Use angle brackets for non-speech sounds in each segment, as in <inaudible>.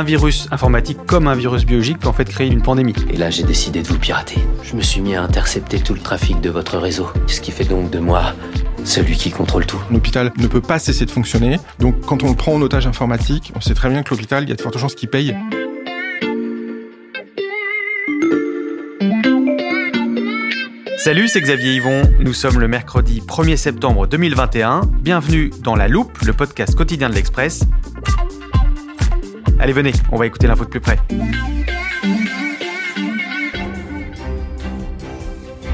un virus informatique comme un virus biologique peut en fait créer une pandémie. Et là, j'ai décidé de vous pirater. Je me suis mis à intercepter tout le trafic de votre réseau, ce qui fait donc de moi celui qui contrôle tout. L'hôpital ne peut pas cesser de fonctionner, donc quand on le prend en otage informatique, on sait très bien que l'hôpital, il y a de fortes chances qu'il paye. Salut, c'est Xavier Yvon. Nous sommes le mercredi 1er septembre 2021. Bienvenue dans La Loupe, le podcast quotidien de l'Express. Allez, venez, on va écouter l'info de plus près.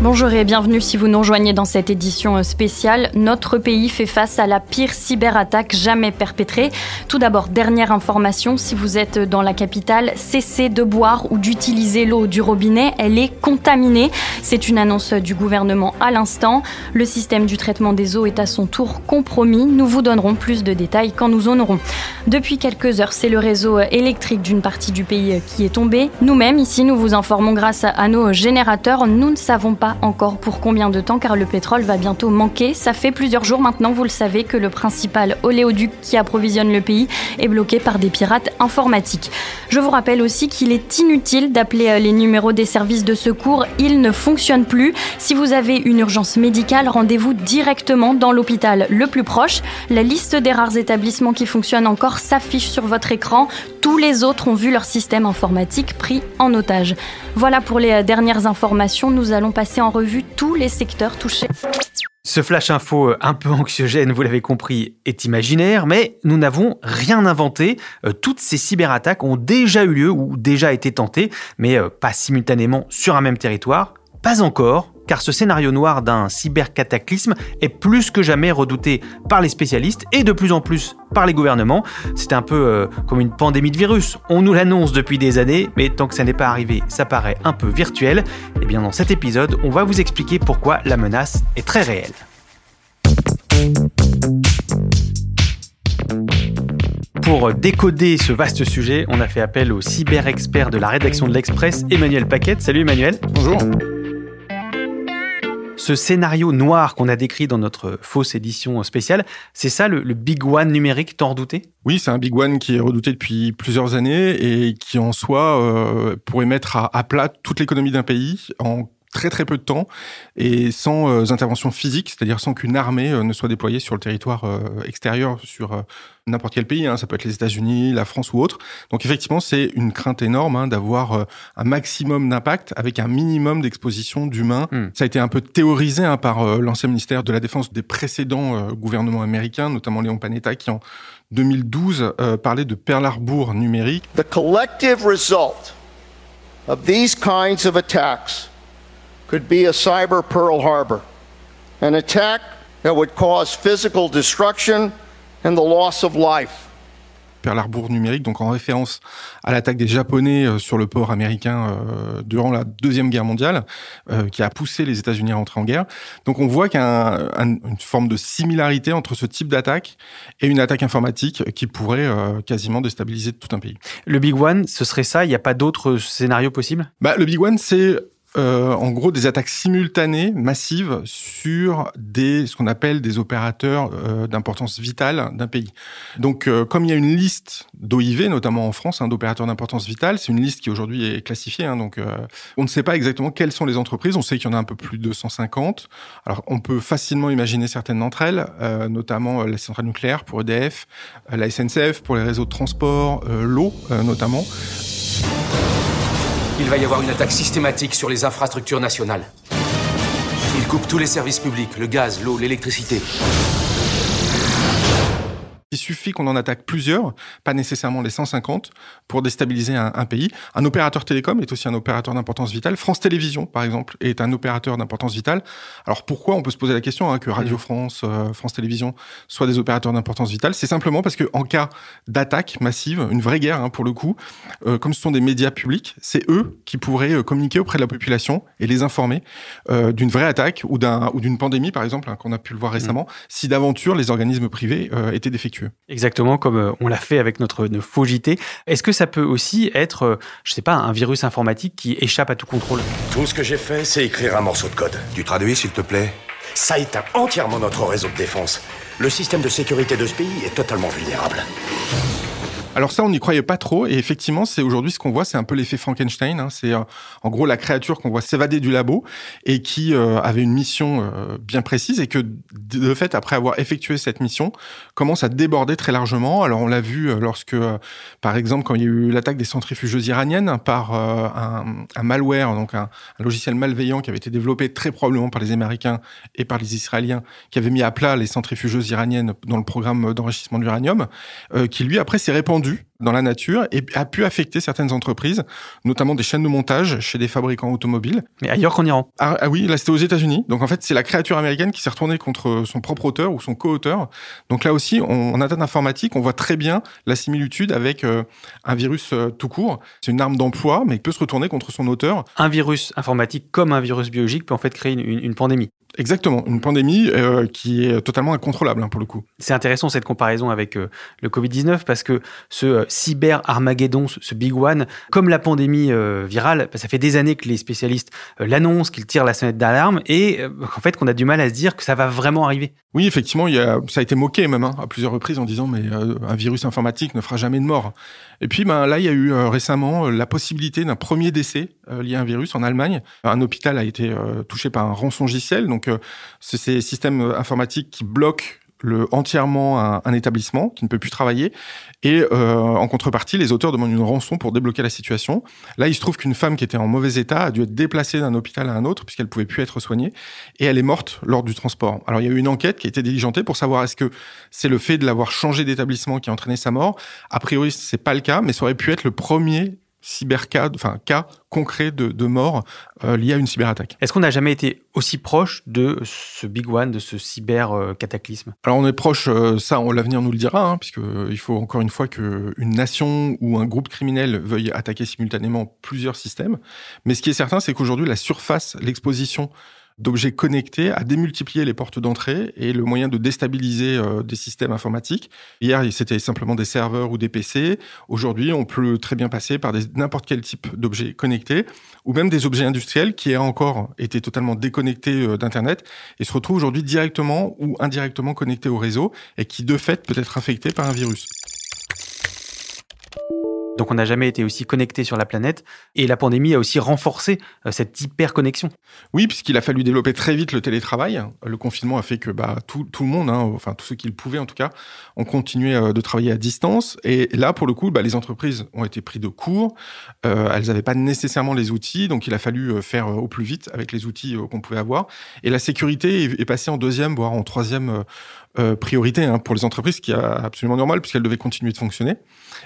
Bonjour et bienvenue si vous nous rejoignez dans cette édition spéciale. Notre pays fait face à la pire cyberattaque jamais perpétrée. Tout d'abord, dernière information, si vous êtes dans la capitale, cessez de boire ou d'utiliser l'eau du robinet, elle est contaminée. C'est une annonce du gouvernement à l'instant. Le système du traitement des eaux est à son tour compromis. Nous vous donnerons plus de détails quand nous en aurons. Depuis quelques heures, c'est le réseau électrique d'une partie du pays qui est tombé. Nous-mêmes, ici, nous vous informons grâce à nos générateurs. Nous ne savons pas encore pour combien de temps car le pétrole va bientôt manquer. Ça fait plusieurs jours maintenant, vous le savez, que le principal oléoduc qui approvisionne le pays est bloqué par des pirates informatiques. Je vous rappelle aussi qu'il est inutile d'appeler euh, les numéros des services de secours, ils ne fonctionnent plus. Si vous avez une urgence médicale, rendez-vous directement dans l'hôpital le plus proche. La liste des rares établissements qui fonctionnent encore s'affiche sur votre écran. Tous les autres ont vu leur système informatique pris en otage. Voilà pour les euh, dernières informations. Nous allons passer en revue tous les secteurs touchés. Ce flash info euh, un peu anxiogène, vous l'avez compris, est imaginaire, mais nous n'avons rien inventé. Euh, toutes ces cyberattaques ont déjà eu lieu ou déjà été tentées, mais pas simultanément sur un même territoire. Pas encore, car ce scénario noir d'un cybercataclysme est plus que jamais redouté par les spécialistes et de plus en plus par les gouvernements. C'est un peu euh, comme une pandémie de virus. On nous l'annonce depuis des années, mais tant que ça n'est pas arrivé, ça paraît un peu virtuel. Et eh bien dans cet épisode, on va vous expliquer pourquoi la menace est très réelle. Pour décoder ce vaste sujet, on a fait appel au cyber-expert de la rédaction de l'Express, Emmanuel Paquette. Salut Emmanuel. Bonjour. Ce scénario noir qu'on a décrit dans notre fausse édition spéciale, c'est ça le, big one numérique tant redouté Oui, c'est un big one qui est redouté depuis plusieurs années et qui en soi euh, pourrait mettre à, à plat toute l'économie d'un pays en très très peu de temps et sans euh, intervention physique, c'est-à-dire sans qu'une armée euh, ne soit déployée sur le territoire euh, extérieur, sur n'importe quel pays, hein, ça peut être les États-Unis, la France ou autre. Donc effectivement, c'est une crainte énorme hein, d'avoir un maximum d'impact avec un minimum d'exposition d'humains. Hmm. Ça a été un peu théorisé hein, par l'ancien ministère de la Défense des précédents gouvernements américains, notamment Léon Panetta, qui en 2012 parlait de Pearl Harbor numérique. The collective result of these kinds of attacks could be a cyber Pearl Harbor, an attack that would cause physical destruction and the loss of life. Pearl Harbor numérique, donc en référence à l'attaque des Japonais euh, sur le port américain euh, durant la Deuxième Guerre mondiale, euh, qui a poussé les États-Unis à entrer en guerre. Donc on voit qu'il y a une forme de similarité entre ce type d'attaque et une attaque informatique qui pourrait quasiment déstabiliser tout un pays. Le Big One, ce serait ça? Il n'y a pas d'autres scénarios possibles? Bah, Le Big One, c'est euh, en gros des attaques simultanées, massives, sur des ce qu'on appelle des opérateurs euh, d'importance vitale d'un pays. Donc, euh, comme il y a une liste d'OIV, notamment en France, hein, d'opérateurs d'importance vitale, c'est une liste qui aujourd'hui est classifiée. Hein, donc, on ne sait pas exactement quelles sont les entreprises. On sait qu'il y en a un peu plus de 150. Alors, on peut facilement imaginer certaines d'entre elles, notamment la centrale nucléaire pour EDF, la SNCF pour les réseaux de transport, l'eau notamment. Il va y avoir une attaque systématique sur les infrastructures nationales. Il coupe tous les services publics, le gaz, l'eau, l'électricité. Il suffit qu'on en attaque plusieurs, pas nécessairement les 150, pour déstabiliser un, pays. Un opérateur télécom est aussi un opérateur d'importance vitale. France Télévisions, par exemple, est un opérateur d'importance vitale. Alors pourquoi On peut se poser la question hein, que Radio mm. France, euh, France Télévisions soient des opérateurs d'importance vitale? C'est simplement parce que en cas d'attaque massive, une vraie guerre hein, pour le coup, euh, comme ce sont des médias publics, c'est eux qui pourraient euh, communiquer auprès de la population et les informer d'une vraie attaque ou d'un ou d'une pandémie, par exemple, hein, qu'on a pu le voir mm. récemment, si d'aventure les organismes privés étaient défectueux. Exactement, comme euh, on l'a fait avec notre, faux JT. Est-ce que ça peut aussi être, euh, je sais pas, un virus informatique qui échappe à tout contrôle? Tout ce que j'ai fait, c'est écrire un morceau de code. Tu traduis, s'il te plaît? Ça éteint entièrement notre réseau de défense. Le système de sécurité de ce pays est totalement vulnérable. Alors ça, on n'y croyait pas trop. Et effectivement, c'est aujourd'hui ce qu'on voit, c'est un peu l'effet Frankenstein. Hein. C'est euh, en gros la créature qu'on voit s'évader du labo et qui euh, avait une mission euh, bien précise et que de fait, après avoir effectué cette mission, commence à déborder très largement. Alors on l'a vu lorsque, par exemple, quand il y a eu l'attaque des centrifugeuses iraniennes par un, malware, donc un, un, logiciel malveillant qui avait été développé très probablement par les Américains et par les Israéliens, qui avait mis à plat les centrifugeuses iraniennes dans le programme d'enrichissement d'uranium, qui lui après s'est répandu dans la nature et a pu affecter certaines entreprises, notamment des chaînes de montage chez des fabricants automobiles. Mais ailleurs qu'en Iran. Ah, ah, oui, là c'était aux États-Unis. Donc en fait, c'est la créature américaine qui s'est retournée contre son propre auteur ou son co-auteur. Donc là aussi, on, en atteinte informatique, on voit très bien la similitude avec euh, un virus euh, tout court. C'est une arme d'emploi, mais qui peut se retourner contre son auteur. Un virus informatique comme un virus biologique peut en fait créer une pandémie. Exactement, une pandémie euh, qui est totalement incontrôlable hein, pour le coup. C'est intéressant cette comparaison avec euh, le Covid-19 parce que ce euh, cyber Armageddon, ce, big one, comme la pandémie virale, bah, ça fait des années que les spécialistes l'annoncent, qu'ils tirent la sonnette d'alarme et en fait qu'on a du mal à se dire que ça va vraiment arriver. Oui, effectivement, il y a, ça a été moqué même hein, à plusieurs reprises en disant mais un virus informatique ne fera jamais de mort. Et puis ben, là, il y a eu récemment la possibilité d'un premier décès lié à un virus en Allemagne. Un hôpital a été touché par un rançongiciel, donc donc, c'est ces systèmes informatiques qui bloquent entièrement un, établissement qui ne peut plus travailler. Et euh, en contrepartie, les auteurs demandent une rançon pour débloquer la situation. Là, il se trouve qu'une femme qui était en mauvais état a dû être déplacée d'un hôpital à un autre puisqu'elle pouvait plus être soignée et elle est morte lors du transport. Alors, il y a eu une enquête qui a été diligentée pour savoir est-ce que c'est le fait de l'avoir changé d'établissement qui a entraîné sa mort. A priori, c'est pas le cas, mais ça aurait pu être le premier cybercas, enfin cas concret de, de mort euh, lié à une cyberattaque. Est-ce qu'on n'a jamais été aussi proche de ce big one, de ce cyber euh, cataclysme? Alors on est proche, euh, ça l'avenir nous le dira, hein, puisque il faut encore une fois qu'une nation ou un groupe criminel veuille attaquer simultanément plusieurs systèmes. Mais ce qui est certain, c'est qu'aujourd'hui la surface, l'exposition d'objets connectés a démultiplié les portes d'entrée et le moyen de déstabiliser euh, des systèmes informatiques. Hier, c'était simplement des serveurs ou des PC. Aujourd'hui, on peut très bien passer par n'importe quel type d'objets connectés ou même des objets industriels qui aient encore été totalement déconnectés euh, d'Internet et se retrouvent aujourd'hui directement ou indirectement connectés au réseau et qui, de fait, peut être affectés par un virus. Donc on n'a jamais été aussi connecté sur la planète. Et la pandémie a aussi renforcé euh, cette hyper-connexion. Oui, puisqu'il a fallu développer très vite le télétravail. Le confinement a fait que bah, tout, le monde, hein, enfin tous ceux qui le pouvaient en tout cas, ont continué euh, de travailler à distance. Et là, pour le coup, bah, les entreprises ont été prises de court. Euh, elles n'avaient pas nécessairement les outils, donc il a fallu faire au plus vite avec les outils qu'on pouvait avoir. Et la sécurité est, passée en deuxième, voire en troisième priorité hein, pour les entreprises, ce qui est absolument normal puisqu'elles devaient continuer de fonctionner.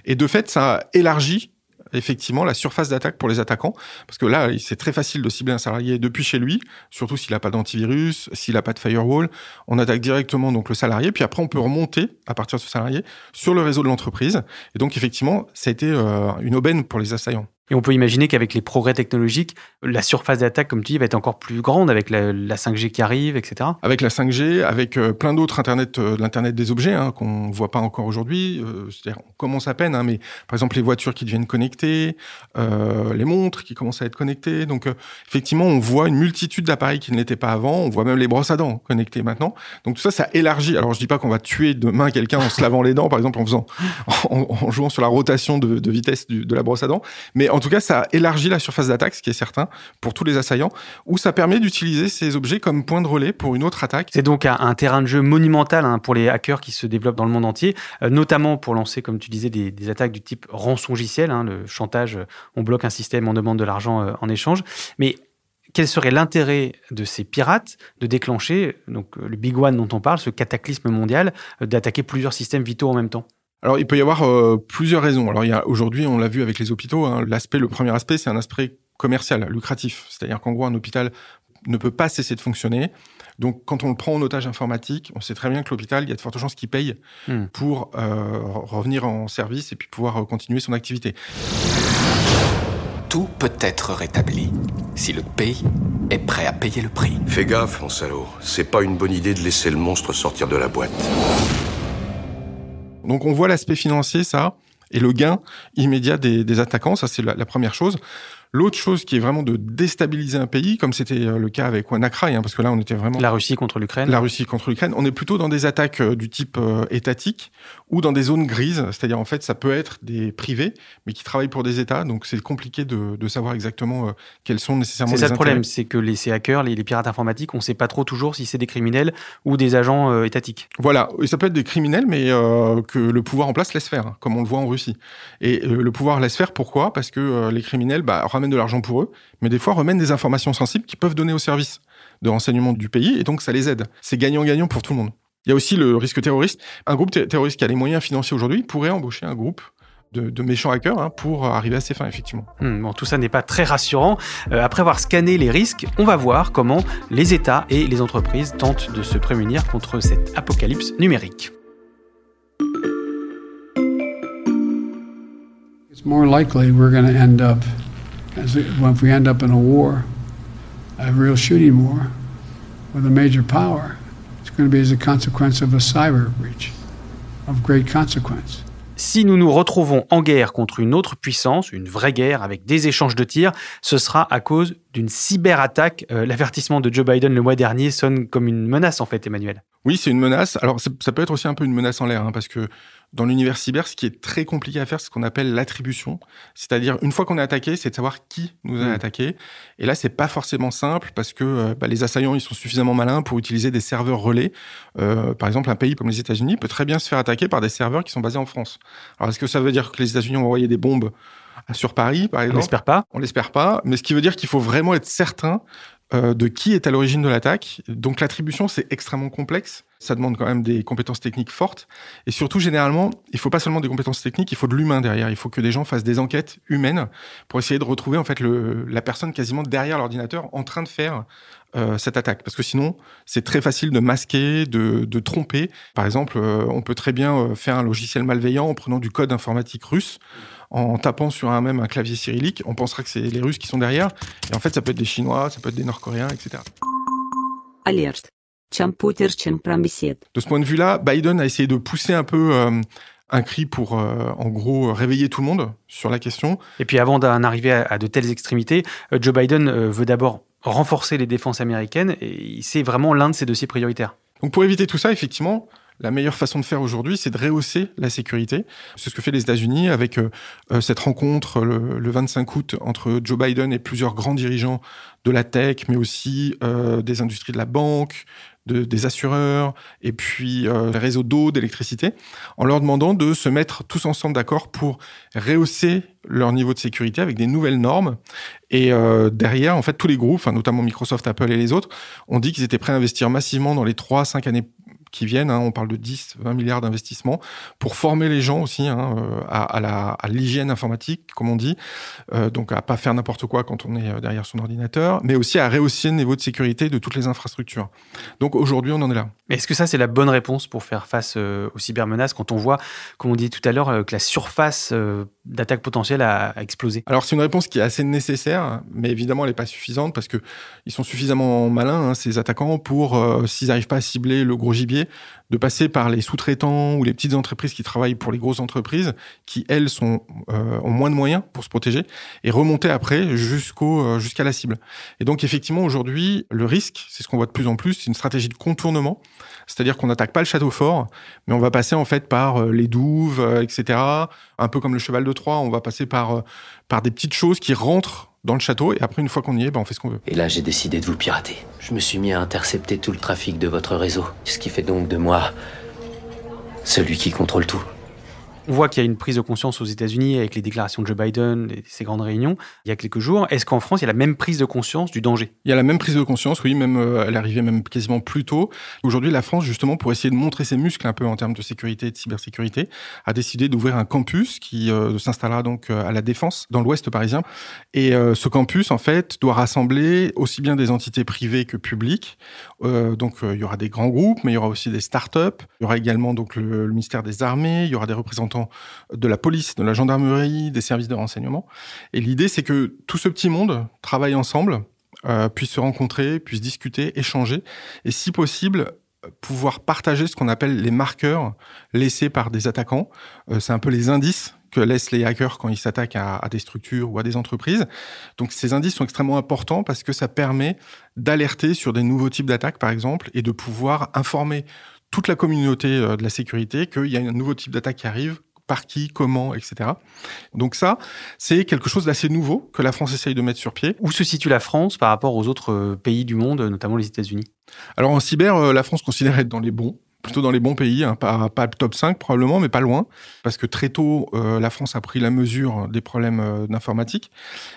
Et de fait, ça a élargi effectivement la surface d'attaque pour les attaquants. Parce que là, c'est très facile de cibler un salarié depuis chez lui, surtout s'il n'a pas d'antivirus, s'il n'a pas de firewall. On attaque directement donc le salarié, puis après on peut remonter à partir de ce salarié sur le réseau de l'entreprise. Et donc effectivement, ça a été euh, une aubaine pour les assaillants. Et on peut imaginer qu'avec les progrès technologiques, la surface d'attaque, comme tu dis, va être encore plus grande avec la, 5G qui arrive, etc. Avec la 5G, avec euh, plein d'autres Internet, euh, l'Internet des objets hein, qu'on ne voit pas encore aujourd'hui. Euh, c'est-à-dire, on commence à peine, hein, mais par exemple, les voitures qui deviennent connectées, les montres qui commencent à être connectées. Donc, effectivement, on voit une multitude d'appareils qui ne l'étaient pas avant. On voit même les brosses à dents connectées maintenant. Donc, tout ça, ça élargit. Alors, je dis pas qu'on va tuer demain quelqu'un en se lavant les dents, par exemple, en faisant, <laughs> en, jouant sur la rotation de, vitesse de la brosse à dents. Mais en tout cas, ça élargit la surface d'attaque, ce qui est certain, pour tous les assaillants, ou ça permet d'utiliser ces objets comme point de relais pour une autre attaque. C'est donc un, terrain de jeu monumental hein, pour les hackers qui se développent dans le monde entier, euh, notamment pour lancer, comme tu disais, des, attaques du type rançongiciel, hein, le chantage, euh, on bloque un système, on demande de l'argent euh, en échange. Mais quel serait l'intérêt de ces pirates de déclencher le big one dont on parle, ce cataclysme mondial, d'attaquer plusieurs systèmes vitaux en même temps? Alors, il peut y avoir euh, plusieurs raisons. Alors, il y a aujourd'hui, on l'a vu avec les hôpitaux. Hein, l'aspect, le premier aspect, c'est un aspect commercial, lucratif. C'est-à-dire qu'en gros, un hôpital ne peut pas cesser de fonctionner. Donc, quand on le prend en otage informatique, on sait très bien que l'hôpital, il y a de fortes chances qu'il paye hmm. pour euh, revenir en service et puis pouvoir euh, continuer son activité. Tout peut être rétabli si le pays est prêt à payer le prix. Fais gaffe, mon salaud. C'est pas une bonne idée de laisser le monstre sortir de la boîte. Donc on voit l'aspect financier, ça, et le gain immédiat des, attaquants, ça c'est la, première chose. L'autre chose qui est vraiment de déstabiliser un pays, comme c'était le cas avec WannaCry, hein, parce que là, on était vraiment... La Russie contre l'Ukraine. La Russie contre l'Ukraine. On est plutôt dans des attaques du type étatique ou dans des zones grises, c'est-à-dire en fait, ça peut être des privés, mais qui travaillent pour des États, donc c'est compliqué de, de, savoir exactement quels sont nécessairement les C'est ça le problème, c'est que les, ces hackers, les, les, pirates informatiques, on ne sait pas trop toujours si c'est des criminels ou des agents étatiques. Voilà, et ça peut être des criminels, mais que le pouvoir en place laisse faire, hein, comme on le voit en Russie. Et euh, le pouvoir laisse faire, pourquoi? Parce que euh, les criminels bah, ramènent de l'argent pour eux, mais des fois ramènent des informations sensibles qui peuvent donner au service de renseignement du pays, et donc ça les aide. C'est gagnant-gagnant pour tout le monde. Il y a aussi le risque terroriste. Un groupe terroriste qui a les moyens financiers aujourd'hui pourrait embaucher un groupe de, de, méchants hackers hein, pour arriver à ses fins, effectivement. Hmm, bon, tout ça n'est pas très rassurant. Euh, après avoir scanné les risques, on va voir comment les États et les entreprises tentent de se prémunir contre cette apocalypse numérique. It's more likely we're going to end up, as it, well, if we end up in a war, a real shooting war with a major power, it's going to be as a consequence of a cyber breach of great consequence. Si nous nous retrouvons en guerre contre une autre puissance, une vraie guerre avec des échanges de tirs, ce sera à cause d'une cyberattaque. Euh, L'avertissement de Joe Biden le mois dernier sonne comme une menace en fait, Emmanuel. Oui, c'est une menace. Alors ça peut être aussi un peu une menace en l'air, hein, parce que dans l'univers cyber, ce qui est très compliqué à faire, c'est ce qu'on appelle l'attribution. C'est-à-dire, une fois qu'on est attaqué, c'est de savoir qui nous a mmh. attaqué. Et là, c'est pas forcément simple parce que euh, bah, les assaillants, ils sont suffisamment malins pour utiliser des serveurs relais. Euh, par exemple, un pays comme les États-Unis peut très bien se faire attaquer par des serveurs qui sont basés en France. Alors, est-ce que ça veut dire que les États-Unis ont envoyé des bombes sur Paris, par exemple? On l'espère pas. On l'espère pas. Mais ce qui veut dire qu'il faut vraiment être certain euh, de qui est à l'origine de l'attaque. Donc l'attribution, c'est extrêmement complexe. Ça demande quand même des compétences techniques fortes. Et surtout, généralement, il faut pas seulement des compétences techniques, il faut de l'humain derrière. Il faut que des gens fassent des enquêtes humaines pour essayer de retrouver en fait le, la personne quasiment derrière l'ordinateur en train de faire euh, cette attaque. Parce que sinon, c'est très facile de masquer, de, de tromper. Par exemple, euh, on peut très bien euh, faire un logiciel malveillant en prenant du code informatique russe en tapant sur un même un clavier cyrillique, on pensera que c'est les Russes qui sont derrière. Et en fait, ça peut être des Chinois, ça peut être des Nord-Coréens, etc. Alerte. De ce point de vue-là, Biden a essayé de pousser un peu euh, un cri pour, euh, en gros, réveiller tout le monde sur la question. Et puis avant d'en arriver à, à, de telles extrémités, euh, Joe Biden veut d'abord renforcer les défenses américaines et c'est vraiment l'un de ses dossiers prioritaires. Donc pour éviter tout ça, effectivement, la meilleure façon de faire aujourd'hui, c'est de rehausser la sécurité. C'est ce que fait les États-Unis avec euh, euh, cette rencontre le, le, 25 août entre Joe Biden et plusieurs grands dirigeants de la tech, mais aussi euh, des industries de la banque, de, des assureurs, et puis euh, réseaux d'eau, d'électricité, en leur demandant de se mettre tous ensemble d'accord pour rehausser leur niveau de sécurité avec des nouvelles normes. Et euh, derrière, en fait, tous les groupes, notamment Microsoft, Apple et les autres, ont dit qu'ils étaient prêts à investir massivement dans les 3-5 années qui viennent, hein, on parle de 10, 20 milliards d'investissements, pour former les gens aussi hein, euh, à, à, la, à l'hygiène informatique, comme on dit, euh, donc à pas faire n'importe quoi quand on est euh, derrière son ordinateur, mais aussi à rehausser le niveau de sécurité de toutes les infrastructures. Donc aujourd'hui, on en est là. Est-ce que ça, c'est la bonne réponse pour faire face aux cybermenaces quand on voit, comme on dit tout à l'heure, que la surface d'attaque potentielle a, a, explosé? Alors c'est une réponse qui est assez nécessaire, mais évidemment, elle n'est pas suffisante parce que ils sont suffisamment malins, hein, ces attaquants, pour, s'ils n'arrivent pas à cibler le gros gibier, de passer par les sous-traitants ou les petites entreprises qui travaillent pour les grosses entreprises, qui elles sont euh, ont moins de moyens pour se protéger, et remonter après jusqu'au euh, jusqu'à la cible. Et donc effectivement aujourd'hui, le risque, c'est ce qu'on voit de plus en plus, c'est une stratégie de contournement, c'est-à-dire qu'on n'attaque pas le château fort, mais on va passer en fait par euh, les douves, etc. Un peu comme le cheval de Troie, on va passer par par des petites choses qui rentrent dans le château, et après, une fois qu'on y est, ben, on fait ce qu'on veut. Et là, j'ai décidé de vous pirater. Je me suis mis à intercepter tout le trafic de votre réseau, ce qui fait donc de moi celui qui contrôle tout. On voit qu'il y a une prise de conscience aux États-Unis avec les déclarations de Joe Biden et ces grandes réunions il y a quelques jours. Est-ce qu'en France, il y a la même prise de conscience du danger? Il y a la même prise de conscience, oui, même euh, elle arrivait même quasiment plus tôt. Aujourd'hui, la France, justement, pour essayer de montrer ses muscles un peu en termes de sécurité et de cybersécurité, a décidé d'ouvrir un campus qui euh, s'installera donc euh, à la Défense, dans l'Ouest parisien. Et euh, ce campus, en fait, doit rassembler aussi bien des entités privées que publiques. Donc, il y aura des grands groupes, mais il y aura aussi des start-up. Il y aura également donc le ministère des Armées. Il y aura des représentants de la police, de la gendarmerie, des services de renseignement. Et l'idée, c'est que tout ce petit monde travaille ensemble, euh, puisse se rencontrer, puisse discuter, échanger, et si possible, pouvoir partager ce qu'on appelle les marqueurs laissés par des attaquants. Euh, c'est un peu les indices que laissent les hackers quand ils s'attaquent à, à, des structures ou à des entreprises. Donc ces indices sont extrêmement importants parce que ça permet d'alerter sur des nouveaux types d'attaques, par exemple, et de pouvoir informer toute la communauté euh, de la sécurité qu'il y a un nouveau type d'attaque qui arrive, par qui, comment, etc. Donc ça, c'est quelque chose d'assez nouveau que la France essaye de mettre sur pied. Où se situe la France par rapport aux autres euh, pays du monde, notamment les États-Unis? Alors en cyber, euh, la France considère être dans les bons plutôt dans les bons pays, hein, pas, pas le top 5 probablement, mais pas loin, parce que très tôt, euh, la France a pris la mesure des problèmes euh, d'informatique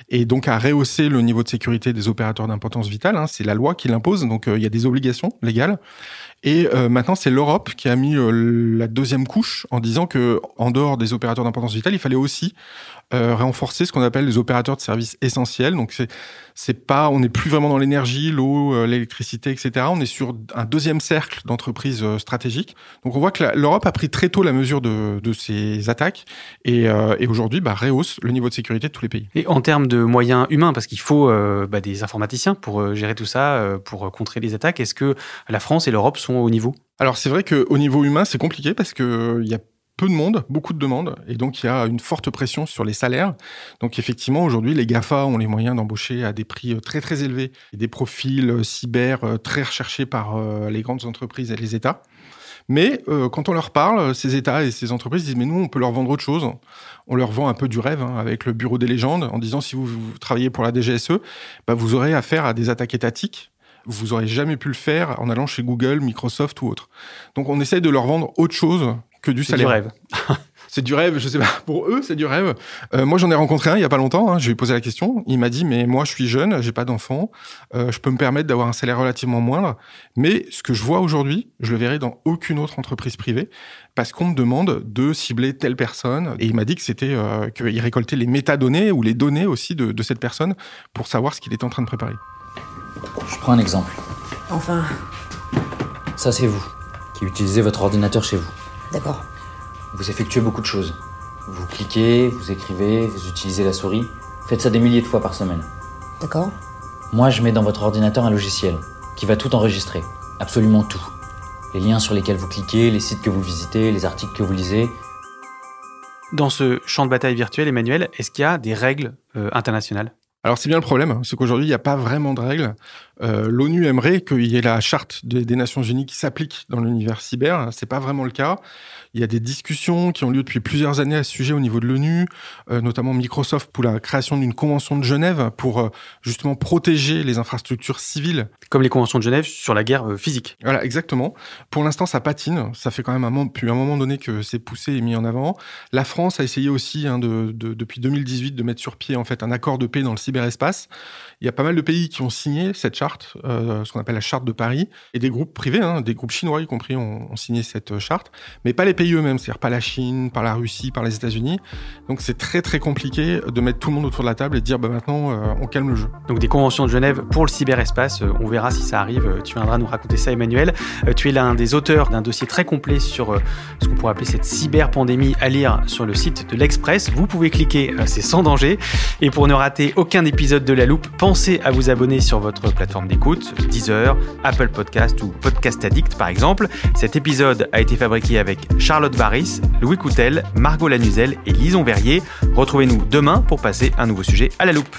et donc a rehaussé le niveau de sécurité des opérateurs d'importance vitale. Hein, c'est la loi qui l'impose, donc euh, il y a des obligations légales. Et euh, maintenant, c'est l'Europe qui a mis euh, la deuxième couche en disant que, en dehors des opérateurs d'importance vitale, il fallait aussi euh, renforcer ce qu'on appelle les opérateurs de services essentiels. Donc, c'est pas, on n'est plus vraiment dans l'énergie, l'eau, l'électricité, etc. On est sur un deuxième cercle d'entreprises stratégiques. Donc, on voit que l'Europe a pris très tôt la mesure de, de ces attaques et, et aujourd'hui, bah, rehausse le niveau de sécurité de tous les pays. Et en termes de moyens humains, parce qu'il faut bah, des informaticiens pour gérer tout ça, pour contrer les attaques, est-ce que la France et l'Europe sont au niveau? Alors, c'est vrai qu'au niveau humain, c'est compliqué parce que il y a peu de monde, beaucoup de demandes, et donc il y a une forte pression sur les salaires. Donc effectivement, aujourd'hui, les GAFA ont les moyens d'embaucher à des prix très très élevés, des profils cyber très recherchés par les grandes entreprises et les États. Mais euh, quand on leur parle, ces États et ces entreprises disent mais nous on peut leur vendre autre chose. On leur vend un peu du rêve hein, avec le bureau des légendes en disant si vous, vous travaillez pour la DGSE, bah, vous aurez affaire à des attaques étatiques vous aurez jamais pu le faire en allant chez Google, Microsoft ou autre. Donc on essaye de leur vendre autre chose que du salaire. Du rêve. <laughs> c'est du rêve, je sais pas. Pour eux, c'est du rêve. Euh, moi, j'en ai rencontré un il y a pas longtemps. Hein, je lui ai posé la question. Il m'a dit mais moi, je suis jeune, j'ai pas d'enfant, euh, je peux me permettre d'avoir un salaire relativement moindre. Mais ce que je vois aujourd'hui, je le verrai dans aucune autre entreprise privée parce qu'on me demande de cibler telle personne. Et il m'a dit que c'était euh, qu'il récoltait les métadonnées ou les données aussi de, de cette personne pour savoir ce qu'il était en train de préparer. Je prends un exemple. Enfin. Ça, c'est vous qui utilisez votre ordinateur chez vous. D'accord. Vous effectuez beaucoup de choses. Vous cliquez, vous écrivez, vous utilisez la souris. Faites ça des milliers de fois par semaine. D'accord. Moi, je mets dans votre ordinateur un logiciel qui va tout enregistrer. Absolument tout. Les liens sur lesquels vous cliquez, les sites que vous visitez, les articles que vous lisez. Dans ce champ de bataille virtuel, Emmanuel, est-ce qu'il y a des règles euh, internationales? Alors c'est bien le problème, c'est qu'aujourd'hui il n'y a pas vraiment de règles. Euh, L'ONU aimerait qu'il y ait la charte des, des Nations Unies qui s'applique dans l'univers cyber. C'est pas vraiment le cas. Il y a des discussions qui ont lieu depuis plusieurs années à ce sujet au niveau de l'ONU, euh, notamment Microsoft pour la création d'une convention de Genève pour euh, justement protéger les infrastructures civiles. Comme les conventions de Genève sur la guerre physique. Voilà, exactement. Pour l'instant, ça patine. Ça fait quand même un moment, depuis un moment donné que c'est poussé et mis en avant. La France a essayé aussi, hein, de, de, depuis 2018, de mettre sur pied en fait un accord de paix dans le cyberespace. Il y a pas mal de pays qui ont signé cette charte, euh, ce qu'on appelle la charte de Paris, et des groupes privés, hein, des groupes chinois y compris, ont, signé cette charte, mais pas les pays eux-mêmes, c'est-à-dire pas la Chine, pas la Russie, pas les États-Unis. Donc c'est très très compliqué de mettre tout le monde autour de la table et de dire bah maintenant euh, on calme le jeu. Donc des conventions de Genève pour le cyberespace, euh, on verra si ça arrive. Tu viendras nous raconter ça, Emmanuel. Euh, tu es l'un des auteurs d'un dossier très complet sur ce qu'on pourrait appeler cette cyberpandémie à lire sur le site de l'Express. Vous pouvez cliquer, c'est sans danger. Et pour ne rater aucun épisode de La Loupe, pensez à vous abonner sur votre plateforme d'écoute, Deezer, Apple Podcast ou Podcast Addict par exemple. Cet épisode a été fabriqué avec Charlotte Baris, Louis Coutel, Margot Lanuzel et Lison Verrier. Retrouvez-nous demain pour passer un nouveau sujet à la loupe.